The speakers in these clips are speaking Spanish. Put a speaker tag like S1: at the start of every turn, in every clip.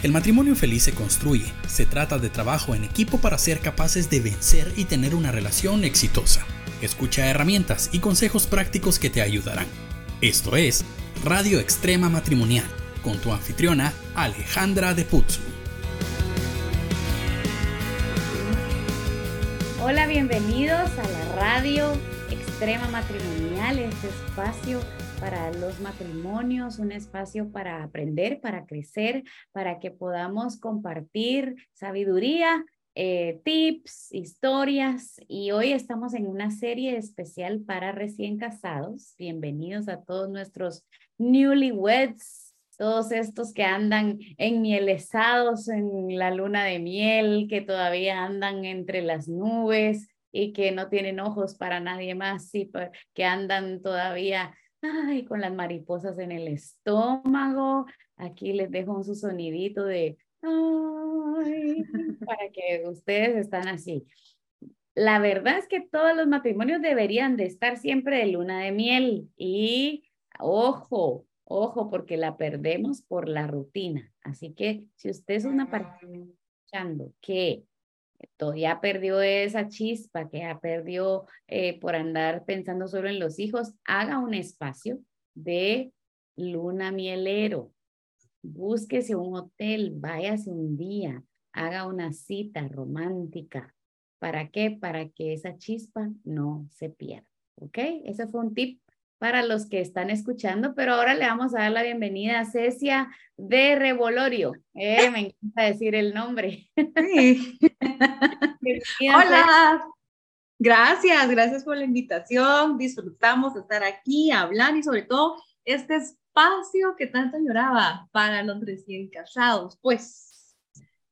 S1: El matrimonio feliz se construye, se trata de trabajo en equipo para ser capaces de vencer y tener una relación exitosa. Escucha herramientas y consejos prácticos que te ayudarán. Esto es Radio Extrema Matrimonial, con tu anfitriona Alejandra de Putzu.
S2: Hola, bienvenidos a la Radio Extrema Matrimonial, este espacio para los matrimonios, un espacio para aprender, para crecer, para que podamos compartir sabiduría, eh, tips, historias. Y hoy estamos en una serie especial para recién casados. Bienvenidos a todos nuestros newlyweds, todos estos que andan enmielesados en la luna de miel, que todavía andan entre las nubes y que no tienen ojos para nadie más, sí, que andan todavía ay, con las mariposas en el estómago. Aquí les dejo su sonidito de, ay, para que ustedes están así. La verdad es que todos los matrimonios deberían de estar siempre de luna de miel y ojo, ojo, porque la perdemos por la rutina. Así que si usted es una escuchando que ya perdió esa chispa, que ya perdió eh, por andar pensando solo en los hijos, haga un espacio de luna mielero. Búsquese un hotel, váyase un día, haga una cita romántica. ¿Para qué? Para que esa chispa no se pierda. ¿Ok? Ese fue un tip para los que están escuchando, pero ahora le vamos a dar la bienvenida a Cecia de Revolorio. Eh, me encanta decir el nombre.
S3: Sí. Hola. Gracias, gracias por la invitación. Disfrutamos de estar aquí, hablar y sobre todo este espacio que tanto lloraba para los recién casados. Pues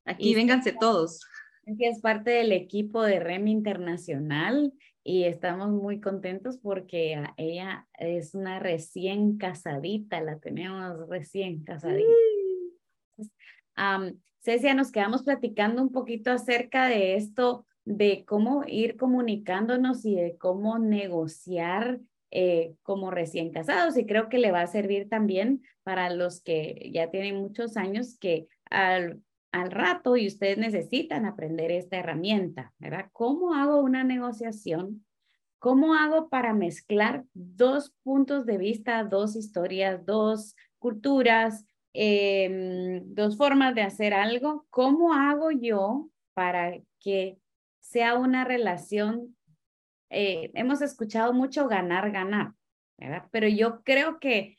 S3: aquí vénganse todos.
S2: Es parte del equipo de REM Internacional y estamos muy contentos porque ella es una recién casadita, la tenemos recién casadita. Cecia, nos quedamos platicando un poquito acerca de esto, de cómo ir comunicándonos y de cómo negociar eh, como recién casados y creo que le va a servir también para los que ya tienen muchos años que al al rato y ustedes necesitan aprender esta herramienta, ¿verdad? ¿Cómo hago una negociación? ¿Cómo hago para mezclar dos puntos de vista, dos historias, dos culturas, em, dos formas de hacer algo? ¿Cómo hago yo para que sea una relación? Eh, hemos escuchado mucho ganar, ganar, ¿verdad? Pero yo creo que,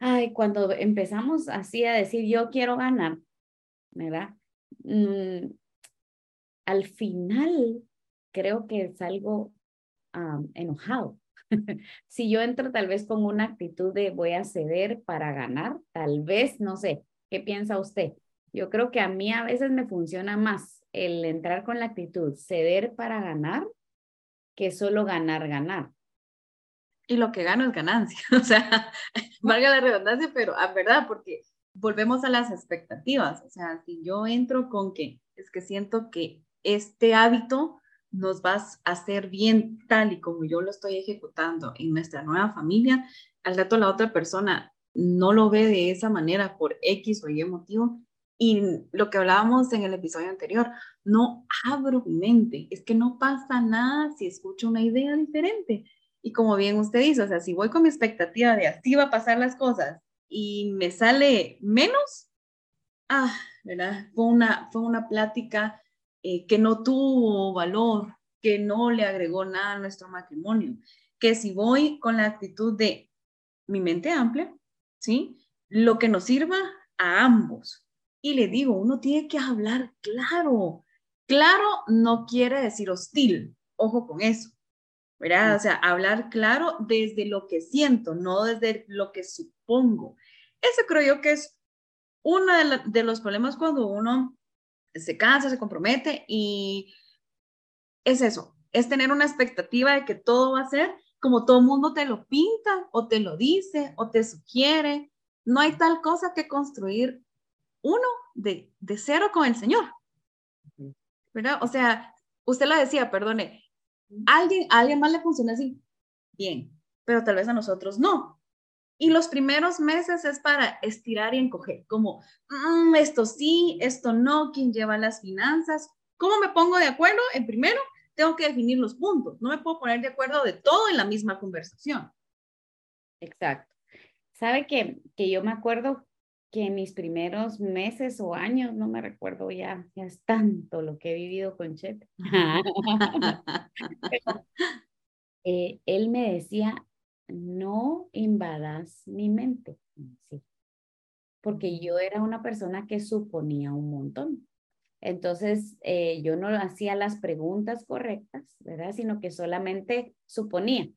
S2: ay, cuando empezamos así a decir yo quiero ganar, ¿verdad? Mm, al final creo que es algo enojado. si yo entro tal vez con una actitud de voy a ceder para ganar, tal vez, no sé, ¿qué piensa usted? Yo creo que a mí a veces me funciona más el entrar con la actitud ceder para ganar que solo ganar, ganar.
S3: Y lo que gano es ganancia, o sea, valga la redundancia, pero a verdad, porque volvemos a las expectativas. O sea, si yo entro con que es que siento que este hábito nos va a hacer bien tal y como yo lo estoy ejecutando en nuestra nueva familia, al rato la otra persona no lo ve de esa manera por X o Y motivo. Y lo que hablábamos en el episodio anterior, no abro mi mente, es que no pasa nada si escucho una idea diferente. Y como bien usted dice, o sea, si voy con mi expectativa de así va a pasar las cosas y me sale menos, ah, ¿verdad? Fue una, fue una plática eh, que no tuvo valor, que no le agregó nada a nuestro matrimonio, que si voy con la actitud de mi mente amplia, ¿sí? Lo que nos sirva a ambos. Y le digo, uno tiene que hablar claro. Claro no quiere decir hostil, ojo con eso. ¿verdad? O sea, hablar claro desde lo que siento, no desde lo que supongo. Eso creo yo que es uno de, los problemas cuando uno se cansa, se compromete y es eso, es tener una expectativa de que todo va a ser como todo el mundo te lo pinta o te lo dice o te sugiere. No hay tal cosa que construir uno de, de cero con el Señor. ¿Verdad? O sea, usted lo decía, perdone, alguien, a alguien más le funciona así, bien, pero tal vez a nosotros no. Y los primeros meses es para estirar y encoger, como mm, esto sí, esto no, quién lleva las finanzas, ¿cómo me pongo de acuerdo? En primero, tengo que definir los puntos, no me puedo poner de acuerdo de todo en la misma conversación.
S2: Exacto. Sabe que, que yo me acuerdo que en mis primeros meses o años, no me recuerdo ya, ya es tanto lo que he vivido con Chet. Eh, él me decía, no invadas mi mente, porque yo era una persona que suponía un montón. Entonces, eh, yo no hacía las preguntas correctas, ¿verdad? Sino que solamente suponía.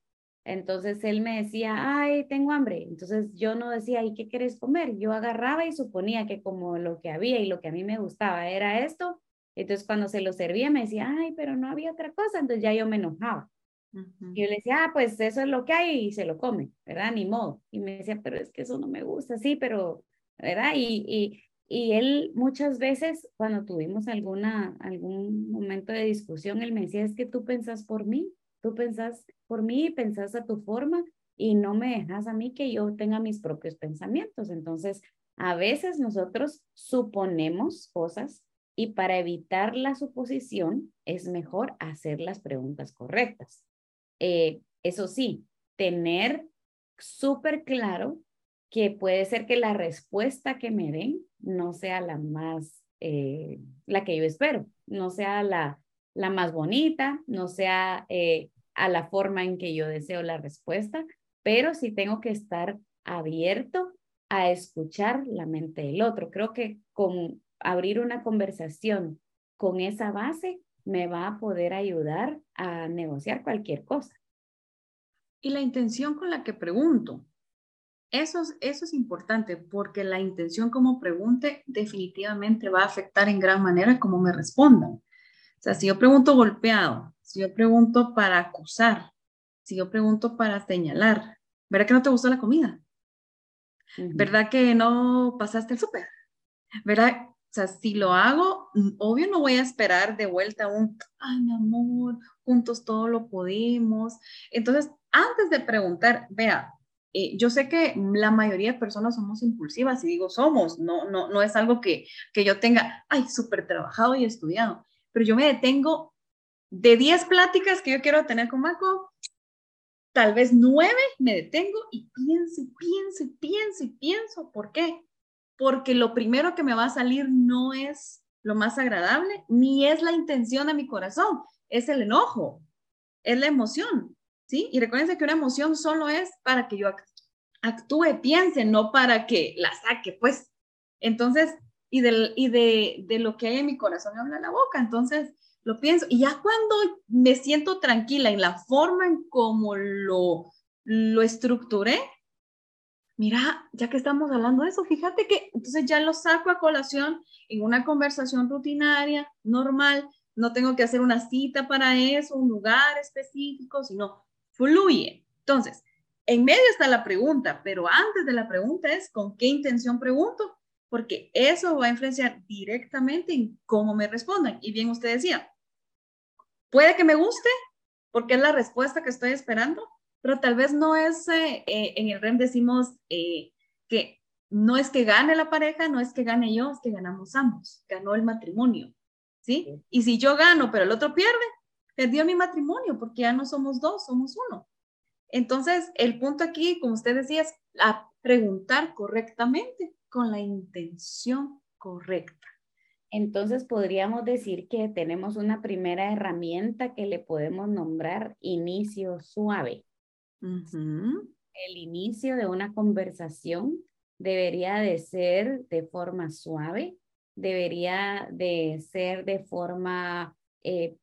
S2: Entonces él me decía, ay, tengo hambre. Entonces yo no decía, ¿y qué quieres comer? Yo agarraba y suponía que como lo que había y lo que a mí me gustaba era esto. Entonces cuando se lo servía me decía, ay, pero no había otra cosa. Entonces ya yo me enojaba. Y yo le decía, ah, pues eso es lo que hay y se lo come, ¿verdad? Ni modo. Y me decía, pero es que eso no me gusta, sí, pero, ¿verdad? Y, y, y él muchas veces, cuando tuvimos alguna, algún momento de discusión, él me decía, es que tú pensás por mí, tú pensás por mí, pensás a tu forma y no me dejas a mí que yo tenga mis propios pensamientos. Entonces, a veces nosotros suponemos cosas y para evitar la suposición es mejor hacer las preguntas correctas. Eh, eso sí, tener súper claro que puede ser que la respuesta que me den no sea la más, eh, la que yo espero, no sea la, la más bonita, no sea eh, a la forma en que yo deseo la respuesta, pero sí tengo que estar abierto a escuchar la mente del otro. Creo que con abrir una conversación con esa base me va a poder ayudar a negociar cualquier cosa.
S3: Y la intención con la que pregunto, eso es, eso es importante porque la intención como pregunte definitivamente va a afectar en gran manera cómo me respondan. O sea, si yo pregunto golpeado, si yo pregunto para acusar, si yo pregunto para señalar, ¿verdad que no te gustó la comida? ¿Verdad que no pasaste el súper? ¿Verdad? O sea, si lo hago, obvio no voy a esperar de vuelta un, ay, mi amor, juntos todo lo podemos. Entonces, antes de preguntar, vea, eh, yo sé que la mayoría de personas somos impulsivas y digo somos, no, no, no es algo que, que yo tenga, ay, súper trabajado y estudiado, pero yo me detengo de 10 pláticas que yo quiero tener con Marco, tal vez 9 me detengo y pienso, pienso, pienso pienso. ¿Por qué? Porque lo primero que me va a salir no es lo más agradable, ni es la intención de mi corazón, es el enojo, es la emoción, ¿sí? Y recuerden que una emoción solo es para que yo actúe, piense, no para que la saque, pues. Entonces, y, de lo que hay en mi corazón me habla la boca. Entonces, lo pienso. Y ya cuando me siento tranquila en la forma en cómo lo, lo estructuré, mira, ya que estamos hablando de eso, fíjate que entonces ya lo saco a colación en una conversación rutinaria, normal, no tengo que hacer una cita para eso, un lugar específico, sino fluye. Entonces, en medio está la pregunta, pero antes de la pregunta es con qué intención pregunto, porque eso va a influenciar directamente en cómo me respondan. Y bien usted decía, puede que me guste porque es la respuesta que estoy esperando, pero tal vez no es, eh, eh, en el REM decimos eh, que no es que gane la pareja, no es que gane yo, es que ganamos ambos, ganó el matrimonio, ¿sí? Y si yo gano, pero el otro pierde, perdió mi matrimonio porque ya no somos dos, somos uno. Entonces, el punto aquí, como usted decía, es a preguntar correctamente con la intención correcta.
S2: Entonces podríamos decir que tenemos una primera herramienta que le podemos nombrar inicio suave. El inicio de una conversación debería de ser de forma suave, debería de ser de forma eh,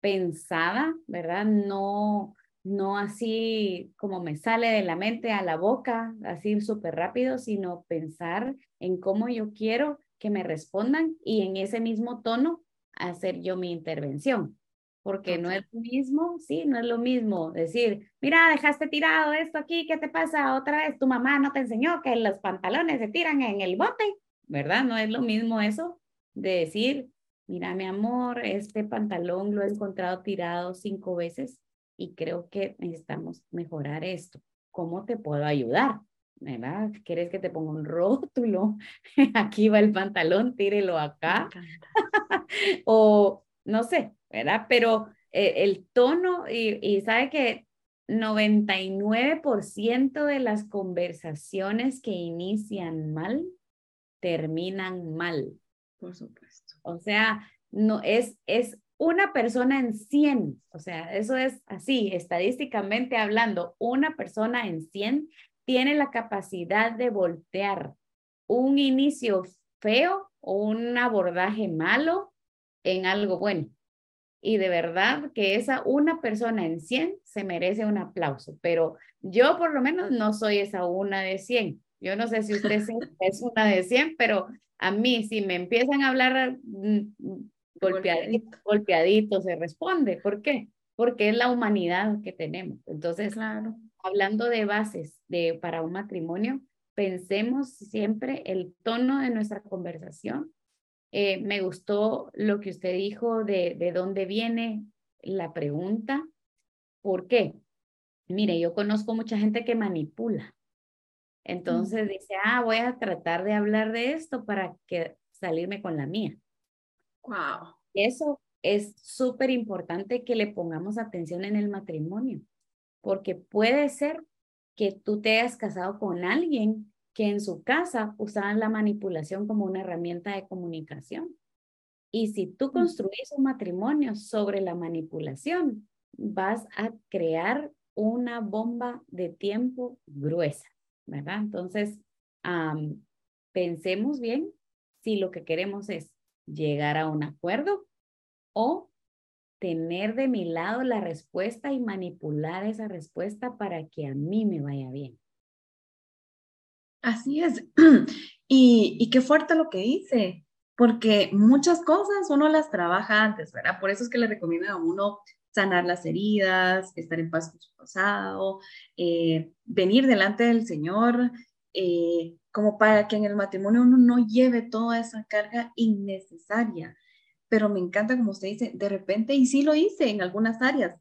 S2: pensada, ¿verdad? No, no así como me sale de la mente a la boca, así súper rápido, sino pensar en cómo yo quiero que me respondan y en ese mismo tono hacer yo mi intervención. Porque no es lo mismo, sí, no es lo mismo decir, mira, dejaste tirado esto aquí, ¿qué te pasa? Otra vez tu mamá no te enseñó que los pantalones se tiran en el bote, ¿verdad? No es lo mismo eso de decir, mira, mi amor, este pantalón lo he encontrado tirado cinco veces y creo que necesitamos mejorar esto. ¿Cómo te puedo ayudar? ¿verdad? ¿Quieres que te ponga un rótulo? Aquí va el pantalón, tírelo acá. o no sé, ¿verdad? Pero eh, el tono, y, y sabe que 99% de las conversaciones que inician mal terminan mal.
S3: Por supuesto.
S2: O sea, no es, es una persona en 100, o sea, eso es así, estadísticamente hablando, una persona en 100 tiene la capacidad de voltear un inicio feo o un abordaje malo en algo bueno. Y de verdad que esa una persona en 100 se merece un aplauso, pero yo por lo menos no soy esa una de 100. Yo no sé si usted es una de 100, pero a mí si me empiezan a hablar mm, golpeadito, golpeadito se responde. ¿Por qué? Porque es la humanidad que tenemos. Entonces,
S3: claro.
S2: hablando de bases de, para un matrimonio, pensemos siempre el tono de nuestra conversación. Eh, me gustó lo que usted dijo de, de dónde viene la pregunta. ¿Por qué? Mire, yo conozco mucha gente que manipula. Entonces dice, ah, voy a tratar de hablar de esto para que salirme con la mía.
S3: Wow.
S2: Eso es súper importante que le pongamos atención en el matrimonio, porque puede ser que tú te hayas casado con alguien que en su casa usaban la manipulación como una herramienta de comunicación. Y si tú mm. construís un matrimonio sobre la manipulación, vas a crear una bomba de tiempo gruesa, ¿verdad? Entonces, pensemos bien si lo que queremos es llegar a un acuerdo o tener de mi lado la respuesta y manipular esa respuesta para que a mí me vaya bien.
S3: Así es. Y, y qué fuerte lo que dice, porque muchas cosas uno las trabaja antes, ¿verdad? Por eso es que le recomiendo a uno sanar las heridas, estar en paz con su pasado, eh, venir delante del Señor, eh, como para que en el matrimonio uno no lleve toda esa carga innecesaria. Pero me encanta, como usted dice, de repente, y sí lo hice en algunas áreas,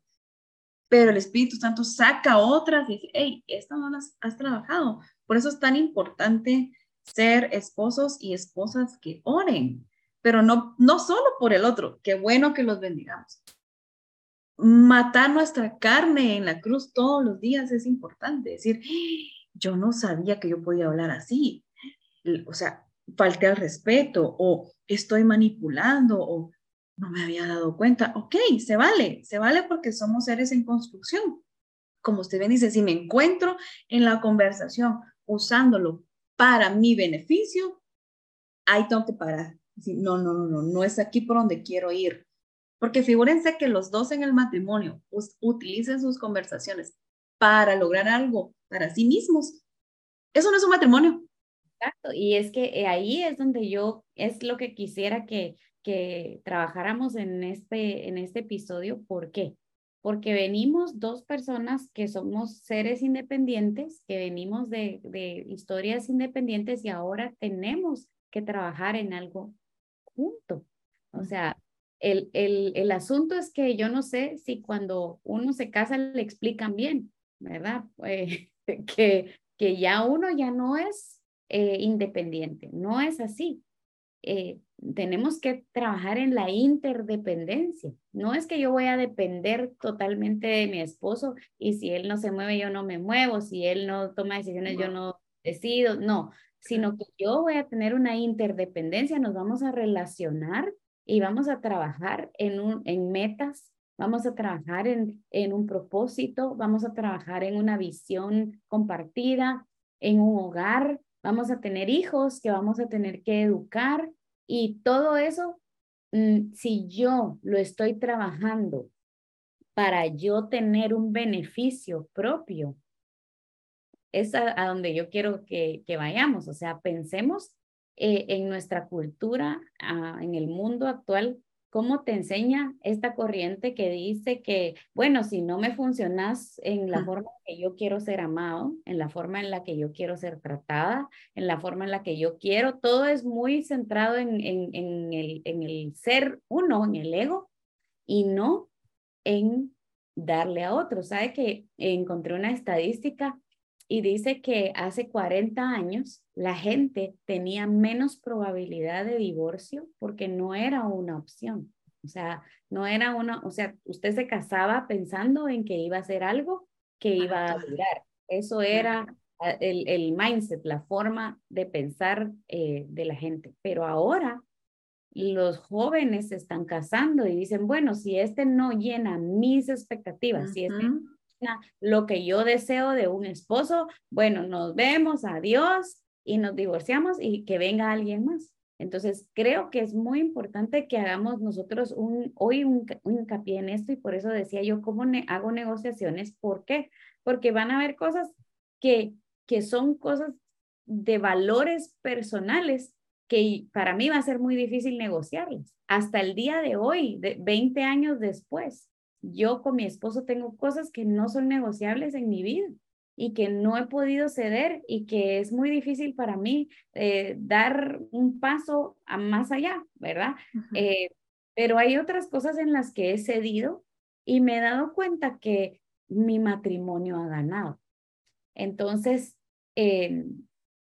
S3: pero el Espíritu Santo saca otras y dice, hey, esto no las has trabajado. Por eso es tan importante ser esposos y esposas que oren, pero no, no solo por el otro, qué bueno que los bendigamos. Matar nuestra carne en la cruz todos los días es importante, decir, yo no sabía que yo podía hablar así. O sea, falté al respeto o estoy manipulando o no me había dado cuenta. Ok, se vale, se vale porque somos seres en construcción. Como usted bien dice, si me encuentro en la conversación usándolo para mi beneficio, ahí tengo que parar. No, no, no, no, no es aquí por donde quiero ir. Porque figúrense que los dos en el matrimonio utilicen sus conversaciones para lograr algo para sí mismos. Eso no es un matrimonio.
S2: Exacto, y es que eh, ahí es donde yo, es lo que quisiera que, que trabajáramos en este, en este episodio. ¿Por qué? Porque venimos dos personas que somos seres independientes, que venimos de, de historias independientes y ahora tenemos que trabajar en algo junto. O sea, el, el, el asunto es que yo no sé si cuando uno se casa le explican bien, ¿verdad? Eh, que, que ya uno ya no es eh, independiente, no es así. Eh, tenemos que trabajar en la interdependencia. No es que yo voy a depender totalmente de mi esposo y si él no se mueve, yo no me muevo, si él no toma decisiones, yo no decido, no, sino que yo voy a tener una interdependencia, nos vamos a relacionar y vamos a trabajar en, un, en metas Vamos a trabajar en, en un propósito, vamos a trabajar en una visión compartida, en un hogar, vamos a tener hijos que vamos a tener que educar y todo eso, mm, si yo lo estoy trabajando para yo tener un beneficio propio, es a, donde yo quiero que, que, vayamos. O sea, pensemos eh, en nuestra cultura, ah, en el mundo actual, ¿Cómo te enseña esta corriente que dice que, bueno, si no me funcionas en la forma en que yo quiero ser amado, en la forma en la que yo quiero ser tratada, en la forma en la que yo quiero, todo es muy centrado en, en, el, en el ser uno, en el ego, y no en darle a otro. ¿Sabe que encontré una estadística y dice que hace 40 años la gente tenía menos probabilidad de divorcio porque no era una opción. O sea, no era una, o sea, usted se casaba pensando en que iba a ser algo que iba a durar. Eso era ah, el, el mindset, la forma de pensar eh, de la gente. Pero ahora los jóvenes se están casando y dicen, bueno, si este no llena mis expectativas, si este lo que yo deseo de un esposo, bueno, nos vemos, adiós y nos divorciamos y que venga alguien más. Entonces, creo que es muy importante que hagamos nosotros un, hoy un, hincapié en esto y por eso decía yo, ¿cómo hago negociaciones? ¿Por qué? Porque van a haber cosas que, que son cosas de valores personales que para mí va a ser muy difícil negociarlas. Hasta el día de hoy, de 20 años después, yo con mi esposo tengo cosas que no son negociables en mi vida y que no he podido ceder y que es muy difícil para mí eh, dar un paso a más allá, ¿verdad? Eh, pero hay otras cosas en las que he cedido y me he dado cuenta que mi matrimonio ha ganado. Entonces, eh,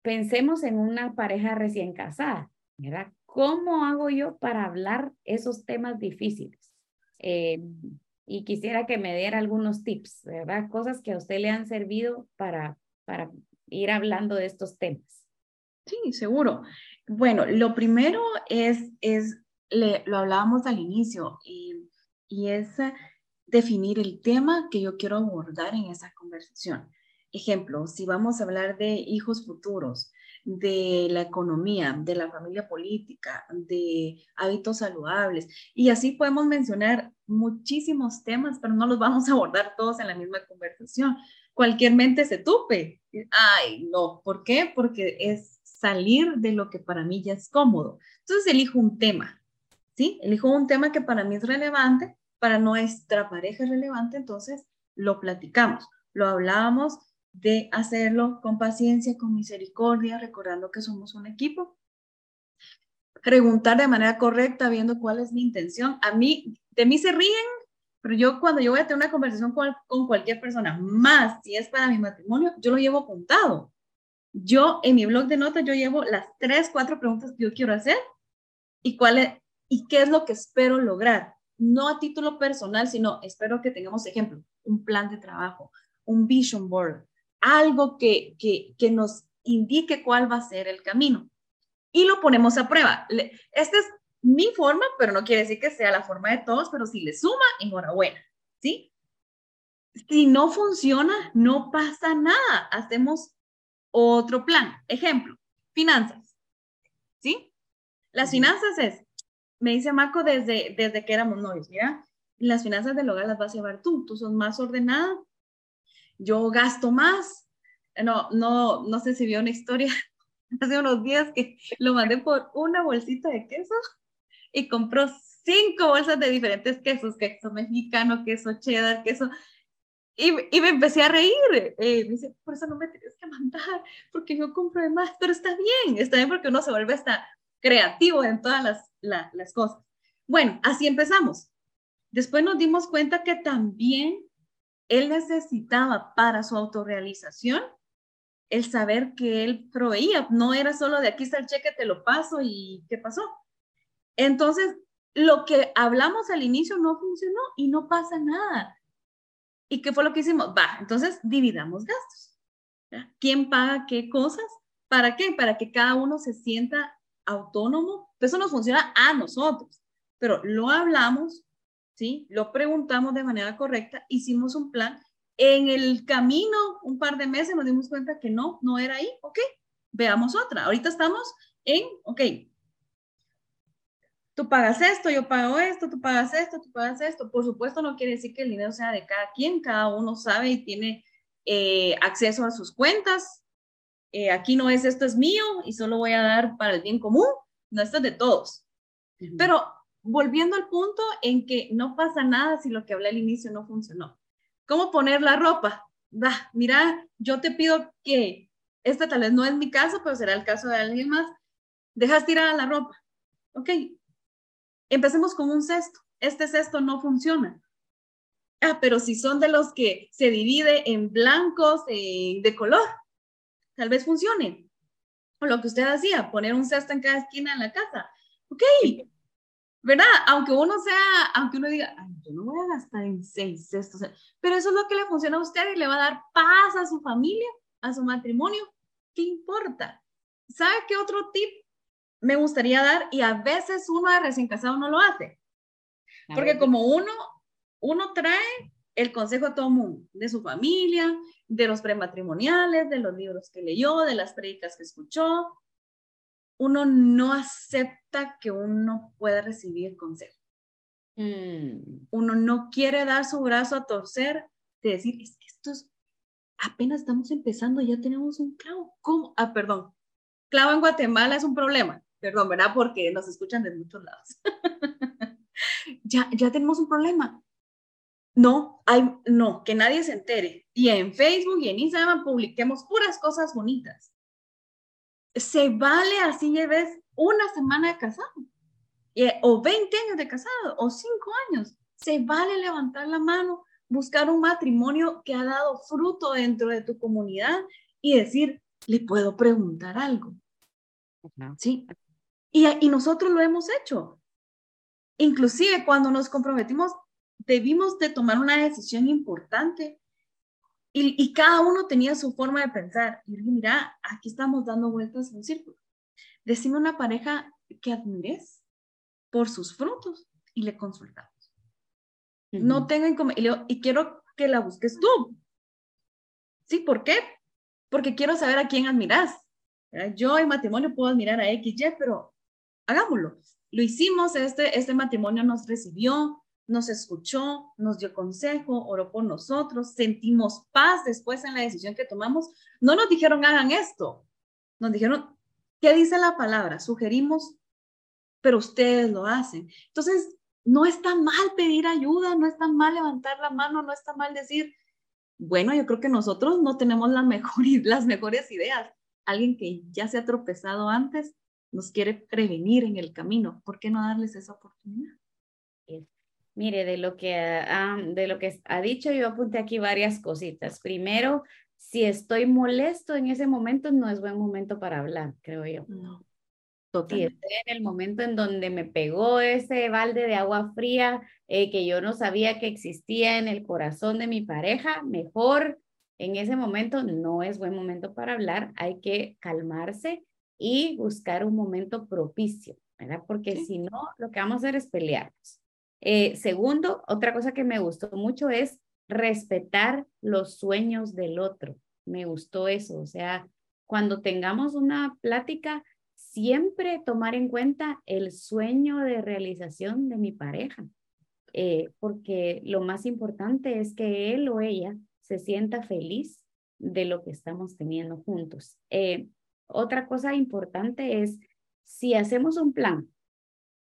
S2: pensemos en una pareja recién casada, ¿verdad? ¿Cómo hago yo para hablar esos temas difíciles? Y quisiera que me diera algunos tips, ¿verdad? Cosas que a usted le han servido para, para ir hablando de estos temas.
S3: Sí, seguro. Bueno, lo primero es, es lo hablábamos al inicio, y, y es definir el tema que yo quiero abordar en esa conversación. Ejemplo, si vamos a hablar de hijos futuros, de la economía, de la familia política, de hábitos saludables. Y así podemos mencionar muchísimos temas, pero no los vamos a abordar todos en la misma conversación. Cualquier mente se tupe. Ay, no. ¿Por qué? Porque es salir de lo que para mí ya es cómodo. Entonces elijo un tema, ¿sí? Elijo un tema que para mí es relevante, para nuestra pareja es relevante, entonces lo platicamos, lo hablábamos de hacerlo con paciencia, con misericordia, recordando que somos un equipo. Preguntar de manera correcta, viendo cuál es mi intención. A mí, de mí se ríen, pero yo cuando yo voy a tener una conversación con, con cualquier persona, más si es para mi matrimonio, yo lo llevo apuntado. Yo en mi blog de notas, yo llevo las tres, cuatro preguntas que yo quiero hacer y cuál es, y qué es lo que espero lograr. No a título personal, sino espero que tengamos, ejemplo, un plan de trabajo, un vision board, algo que, que, nos indique cuál va a ser el camino. Y lo ponemos a prueba. Esta es mi forma, pero no quiere decir que sea la forma de todos, pero si le suma, enhorabuena, ¿sí? Si no funciona, no pasa nada. Hacemos otro plan. Ejemplo, finanzas, ¿sí? Las finanzas es, me dice Marco desde, desde que éramos novios, mira, las finanzas del hogar las vas a llevar tú, tú sos más ordenada, yo gasto más. No, no, no sé si vio una historia hace unos días que lo mandé por una bolsita de queso y compró cinco bolsas de diferentes quesos, queso mexicano, queso cheddar, queso... Y, y me empecé a reír. Eh, me dice, por eso no me tienes que mandar, porque yo compro de más, pero está bien, está bien porque uno se vuelve hasta creativo en todas las, las cosas. Bueno, así empezamos. Después nos dimos cuenta que también él necesitaba para su autorrealización el saber que él proveía. No era solo de aquí está el cheque, te lo paso y qué pasó. Entonces, lo que hablamos al inicio no funcionó y no pasa nada. ¿Y qué fue lo que hicimos? Va, entonces dividamos gastos. ¿Quién paga qué cosas? ¿Para qué? Para que cada uno se sienta autónomo. Eso nos funciona a nosotros, pero lo hablamos, ¿sí? Lo preguntamos de manera correcta, hicimos un plan. En el camino, un par de meses, nos dimos cuenta que no, no era ahí. Ok, veamos otra. Ahorita estamos en, ok, tú pagas esto, yo pago esto, tú pagas esto, tú pagas esto. Por supuesto, no quiere decir que el dinero sea de cada quien, cada uno sabe y tiene eh, acceso a sus cuentas. Eh, aquí no es esto es mío y solo voy a dar para el bien común, no, esto es de todos. Pero volviendo al punto en que no pasa nada si lo que hablé al inicio no funcionó. ¿Cómo poner la ropa? Va, mira, yo te pido que, este tal vez no es mi caso, pero será el caso de alguien más, dejas tirada la ropa. Ok, empecemos con un cesto. Este cesto no funciona. Ah, pero si son de los que se divide en blancos eh, de color, tal vez funcione. O lo que usted hacía, poner un cesto en cada esquina de la casa. Ok, ¿verdad? Aunque uno sea, aunque uno diga, Ay, yo no voy a gastar en seis cestos, pero eso es lo que le funciona a usted y le va a dar paz a su familia, a su matrimonio. ¿Qué importa? ¿Sabe qué otro tip me gustaría dar? Y a veces uno de recién casado no lo hace. Porque como uno, uno trae el consejo a todo mundo, de su familia, de los prematrimoniales, de los libros que leyó, de las predicas que escuchó, uno no acepta que uno pueda recibir consejo. Mm. Uno no quiere dar su brazo a torcer de decir, es que esto es, apenas estamos empezando, ya tenemos un clavo. ¿Cómo? Ah, perdón. Clavo en Guatemala es un problema. Perdón, ¿verdad? Porque nos escuchan de muchos lados. ya, ya tenemos un problema. No, hay, no, que nadie se entere. Y en Facebook y en Instagram publiquemos puras cosas bonitas se vale así lleves una semana de casado, o 20 años de casado, o 5 años. Se vale levantar la mano, buscar un matrimonio que ha dado fruto dentro de tu comunidad y decir, le puedo preguntar algo. Sí. Y, y nosotros lo hemos hecho. Inclusive cuando nos comprometimos, debimos de tomar una decisión importante y, cada uno tenía su forma de pensar. Y dije, mira, aquí estamos dando vueltas en un círculo. Decime una pareja que admires por sus frutos y le consultamos. No tengo inconveniente. Y, y quiero que la busques tú. ¿Sí? ¿Por qué? Porque quiero saber a quién admiras. Yo en matrimonio puedo admirar a X, Y, pero hagámoslo. Lo hicimos, este, este matrimonio nos recibió, nos escuchó, nos dio consejo, oró por nosotros, sentimos paz después en la decisión que tomamos. No nos dijeron hagan esto, nos dijeron, ¿qué dice la palabra? Sugerimos, pero ustedes lo hacen. Entonces, no está mal pedir ayuda, no está mal levantar la mano, no está mal decir, bueno, yo creo que nosotros no tenemos las mejores ideas. Alguien que ya se ha tropezado antes nos quiere prevenir en el camino. ¿Por qué no darles esa oportunidad?
S2: Mire, de lo que, ha, de lo que ha dicho, yo apunté aquí varias cositas. Primero, si estoy molesto en ese momento, no es buen momento para hablar, creo yo. No. Si estoy en el momento en donde me pegó ese balde de agua fría eh, que yo no sabía que existía en el corazón de mi pareja, mejor en ese momento no es buen momento para hablar. Hay que calmarse y buscar un momento propicio, ¿verdad? Porque si no, lo que vamos a hacer es pelearnos. Eh, segundo, otra cosa que me gustó mucho es respetar los sueños del otro. Me gustó eso. O sea, cuando tengamos una plática, siempre tomar en cuenta el sueño de realización de mi pareja. Eh, porque lo más importante es que él o ella se sienta feliz de lo que estamos teniendo juntos. Eh, otra cosa importante es, si hacemos un plan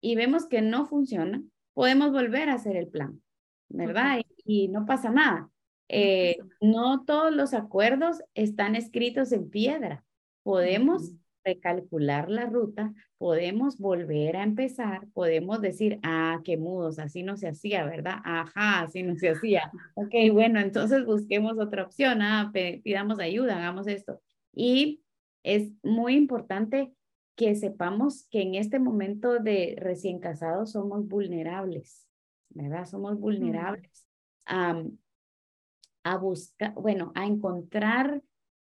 S2: y vemos que no funciona, podemos volver a hacer el plan, ¿verdad? Y, no pasa nada. Eh, no todos los acuerdos están escritos en piedra. Podemos recalcular la ruta, podemos volver a empezar, podemos decir, ah, qué mudos, así no se hacía, ¿verdad? Ajá, así no se hacía. Ok, bueno, entonces busquemos otra opción, ah, pidamos ayuda, hagamos esto. Y es muy importante que sepamos que en este momento de recién casados somos vulnerables, ¿verdad? Somos vulnerables a, a buscar, bueno, a encontrar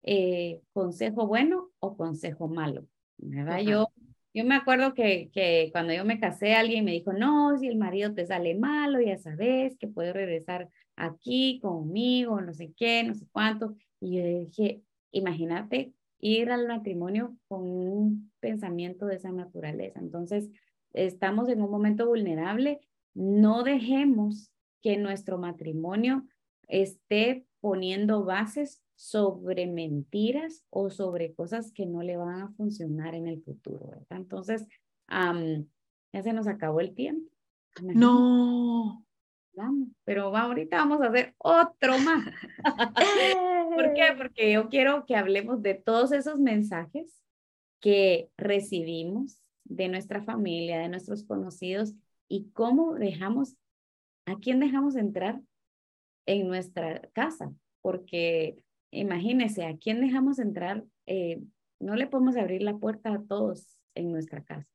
S2: eh, consejo bueno o consejo malo, ¿verdad? Yo, yo me acuerdo que, que cuando yo me casé alguien me dijo, no, si el marido te sale malo, ya sabes que puedes regresar aquí conmigo, no sé qué, no sé cuánto. Y yo dije, imagínate ir al matrimonio con un pensamiento de esa naturaleza. Entonces, estamos en un momento vulnerable, no dejemos que nuestro matrimonio esté poniendo bases sobre mentiras o sobre cosas que no le van a funcionar en el futuro, ¿verdad? Entonces, ya se nos acabó el tiempo.
S3: No.
S2: Vamos, pero ahorita vamos a hacer otro más. ¿Por qué? Porque yo quiero que hablemos de todos esos mensajes que recibimos de nuestra familia, de nuestros conocidos y cómo dejamos, a quién dejamos entrar en nuestra casa, porque imagínese, ¿a quién dejamos entrar? Eh, no le podemos abrir la puerta a todos en nuestra casa.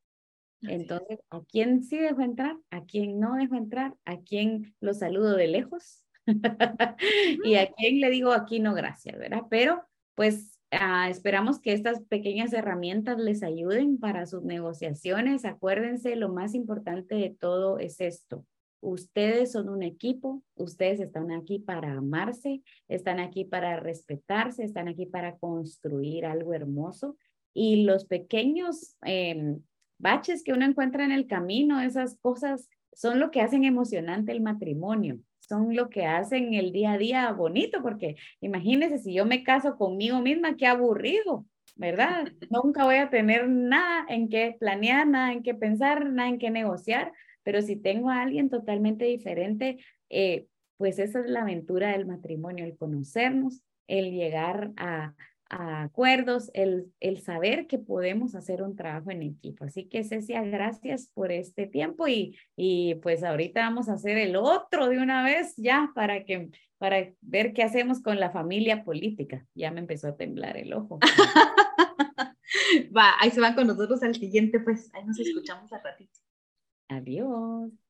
S2: Entonces, ¿a quién sí dejo entrar? ¿A quién no dejo entrar? ¿A quién lo saludo de lejos? y a quién le digo aquí no gracias, ¿verdad? Pero pues ah, esperamos que estas pequeñas herramientas les ayuden para sus negociaciones. Acuérdense, lo más importante de todo es esto. Ustedes son un equipo, ustedes están aquí para amarse, están aquí para respetarse, están aquí para construir algo hermoso y los pequeños em, baches que uno encuentra en el camino, esas cosas son lo que hacen emocionante el matrimonio, son lo que hacen el día a día bonito, porque imagínense si yo me caso conmigo misma, qué aburrido, ¿verdad? Nunca voy a tener nada en qué planear, nada en qué pensar, nada en qué negociar, pero si tengo a alguien totalmente diferente, eh, pues esa es la aventura del matrimonio, el conocernos, el llegar a, acuerdos, el, el saber que podemos hacer un trabajo en equipo. Así que Cecia, gracias por este tiempo y, y pues ahorita vamos a hacer el otro de una vez ya para que para ver qué hacemos con la familia política. Ya me empezó a temblar el ojo.
S3: Va, ahí se van con nosotros al siguiente, pues ahí nos escuchamos a ratito.
S2: Adiós.